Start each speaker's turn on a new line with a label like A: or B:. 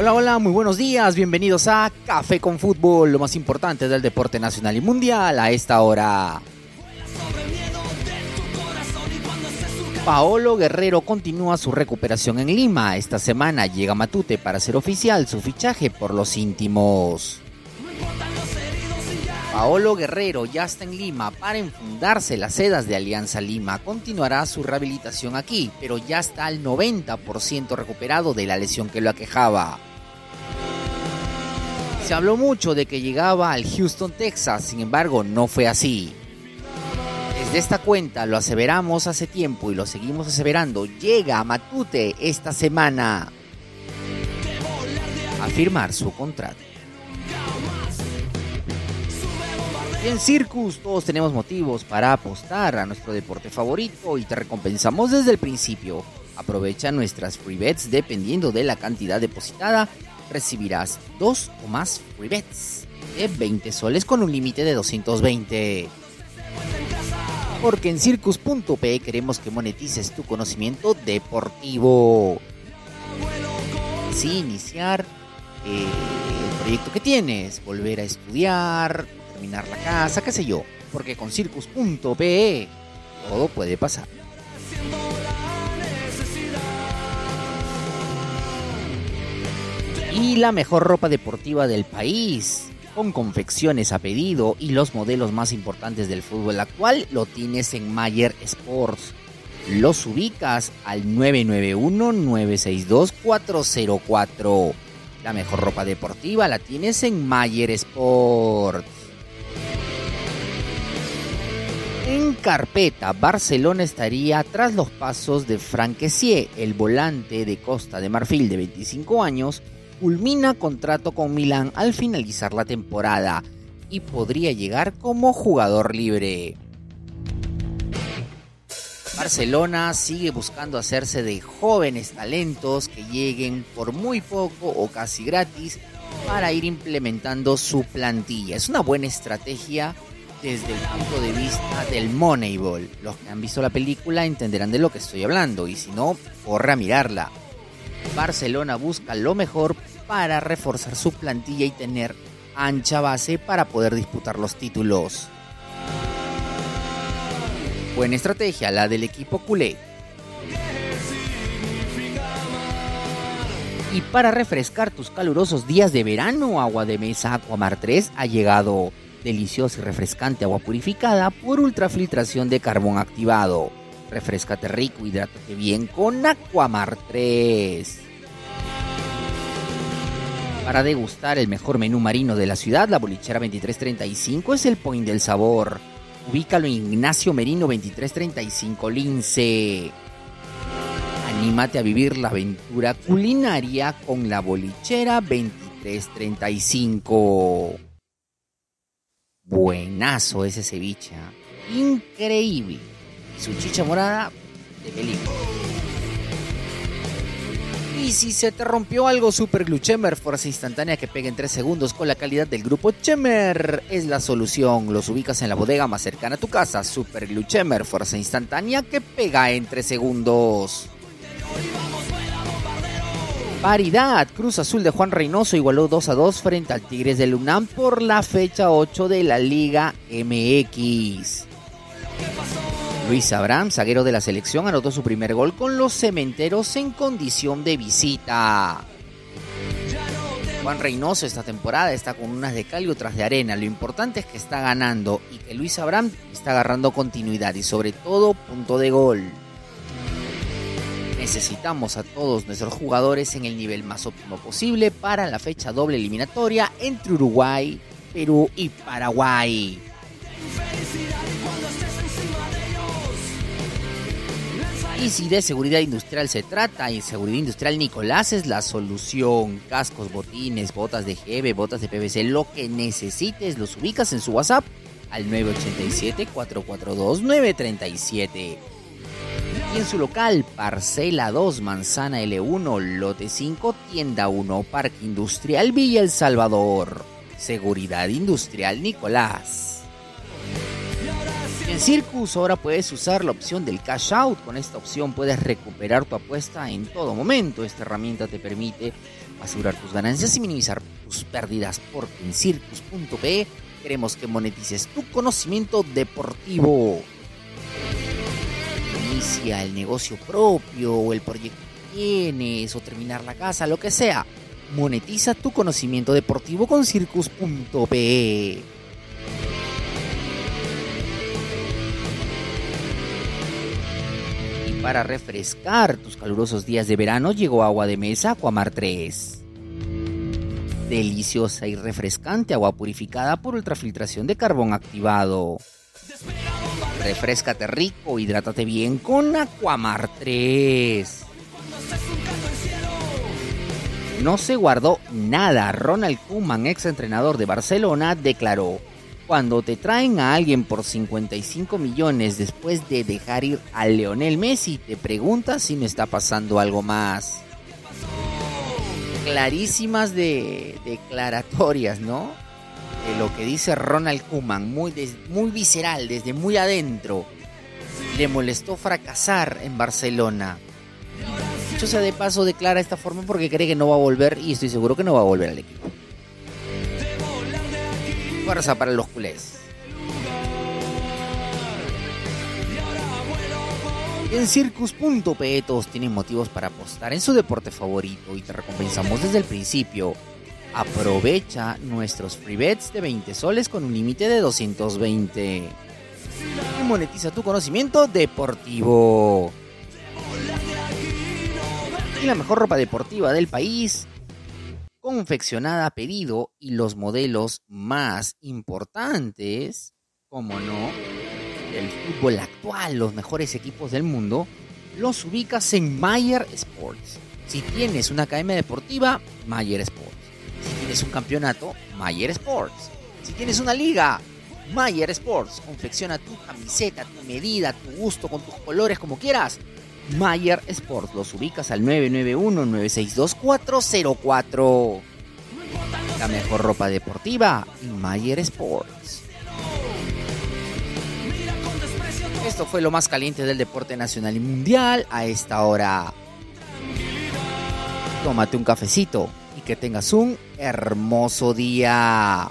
A: Hola, hola, muy buenos días, bienvenidos a Café con Fútbol, lo más importante del deporte nacional y mundial a esta hora. Paolo Guerrero continúa su recuperación en Lima. Esta semana llega Matute para hacer oficial su fichaje por los íntimos. Paolo Guerrero ya está en Lima para enfundarse las sedas de Alianza Lima. Continuará su rehabilitación aquí, pero ya está al 90% recuperado de la lesión que lo aquejaba. Se habló mucho de que llegaba al Houston, Texas, sin embargo no fue así. Desde esta cuenta lo aseveramos hace tiempo y lo seguimos aseverando. Llega a Matute esta semana a firmar su contrato. En Circus todos tenemos motivos para apostar a nuestro deporte favorito y te recompensamos desde el principio. Aprovecha nuestras free bets dependiendo de la cantidad depositada. Recibirás dos o más free bets de 20 soles con un límite de 220. Porque en circus.pe queremos que monetices tu conocimiento deportivo. Sí, iniciar eh, el proyecto que tienes, volver a estudiar, terminar la casa, qué sé yo. Porque con circus.pe todo puede pasar. Y la mejor ropa deportiva del país, con confecciones a pedido y los modelos más importantes del fútbol actual, lo tienes en Mayer Sports. Los ubicas al 991-962-404. La mejor ropa deportiva la tienes en Mayer Sports. En carpeta, Barcelona estaría tras los pasos de Frank el volante de Costa de Marfil de 25 años, culmina contrato con Milán al finalizar la temporada y podría llegar como jugador libre. Barcelona sigue buscando hacerse de jóvenes talentos que lleguen por muy poco o casi gratis para ir implementando su plantilla. Es una buena estrategia desde el punto de vista del Moneyball. Los que han visto la película entenderán de lo que estoy hablando y si no, corra a mirarla. Barcelona busca lo mejor para reforzar su plantilla y tener ancha base para poder disputar los títulos. Buena estrategia la del equipo culé. Y para refrescar tus calurosos días de verano, Agua de Mesa Aquamar 3 ha llegado deliciosa y refrescante agua purificada por ultrafiltración de carbón activado. Refrescate rico, hidrátate bien con Aquamar 3. Para degustar el mejor menú marino de la ciudad, la bolichera 2335 es el point del sabor. Ubícalo en Ignacio Merino 2335 Lince. Anímate a vivir la aventura culinaria con la bolichera 2335. Buenazo ese ceviche. ¿ah? Increíble. Su chicha morada de película. Y si se te rompió algo, Super Glue Chemer, fuerza instantánea que pega en 3 segundos con la calidad del grupo Chemer, es la solución. Los ubicas en la bodega más cercana a tu casa. Super Glue Chemer, fuerza instantánea que pega en 3 segundos. Paridad. Cruz Azul de Juan Reynoso igualó 2 a 2 frente al Tigres del UNAM por la fecha 8 de la Liga MX. Luis Abraham, zaguero de la selección, anotó su primer gol con los cementeros en condición de visita. Juan Reynoso esta temporada está con unas de cal y otras de arena. Lo importante es que está ganando y que Luis Abraham está agarrando continuidad y sobre todo punto de gol. Necesitamos a todos nuestros jugadores en el nivel más óptimo posible para la fecha doble eliminatoria entre Uruguay, Perú y Paraguay. Y si de seguridad industrial se trata, y seguridad industrial Nicolás es la solución. Cascos, botines, botas de GB, botas de PVC, lo que necesites, los ubicas en su WhatsApp al 987-442-937. Y en su local, Parcela 2, Manzana L1, Lote 5, Tienda 1, Parque Industrial Villa El Salvador. Seguridad Industrial Nicolás. En Circus ahora puedes usar la opción del cash out. Con esta opción puedes recuperar tu apuesta en todo momento. Esta herramienta te permite asegurar tus ganancias y minimizar tus pérdidas porque en circus.pe queremos que monetices tu conocimiento deportivo. Inicia el negocio propio o el proyecto que tienes o terminar la casa, lo que sea. Monetiza tu conocimiento deportivo con circus.pe. para refrescar tus calurosos días de verano llegó agua de mesa Aquamar 3. Deliciosa y refrescante agua purificada por ultrafiltración de carbón activado. Refrescate rico, hidrátate bien con Aquamar 3. No se guardó nada. Ronald Koeman, ex entrenador de Barcelona, declaró: Cuando te traen a alguien por 55 millones después de dejar ir a Leonel Messi, te preguntas si no está pasando algo más. Clarísimas de declaratorias, ¿no? De lo que dice Ronald muy, muy visceral, desde muy adentro. Le molestó fracasar en Barcelona dicho sea de paso, declara esta forma porque cree que no va a volver y estoy seguro que no va a volver al equipo. Fuerza para los culés. En Circus.pe todos tienen motivos para apostar en su deporte favorito y te recompensamos desde el principio. Aprovecha nuestros free bets de 20 soles con un límite de 220. Y monetiza tu conocimiento deportivo y la mejor ropa deportiva del país, confeccionada a pedido y los modelos más importantes, como no, del fútbol actual, los mejores equipos del mundo, los ubicas en Mayer Sports. Si tienes una academia deportiva, Mayer Sports. Si tienes un campeonato, Mayer Sports. Si tienes una liga, Mayer Sports. Confecciona tu camiseta, tu medida, tu gusto, con tus colores, como quieras. Mayer Sports. Los ubicas al 991-962-404. La mejor ropa deportiva en Mayer Sports. Esto fue lo más caliente del deporte nacional y mundial a esta hora. Tómate un cafecito y que tengas un hermoso día.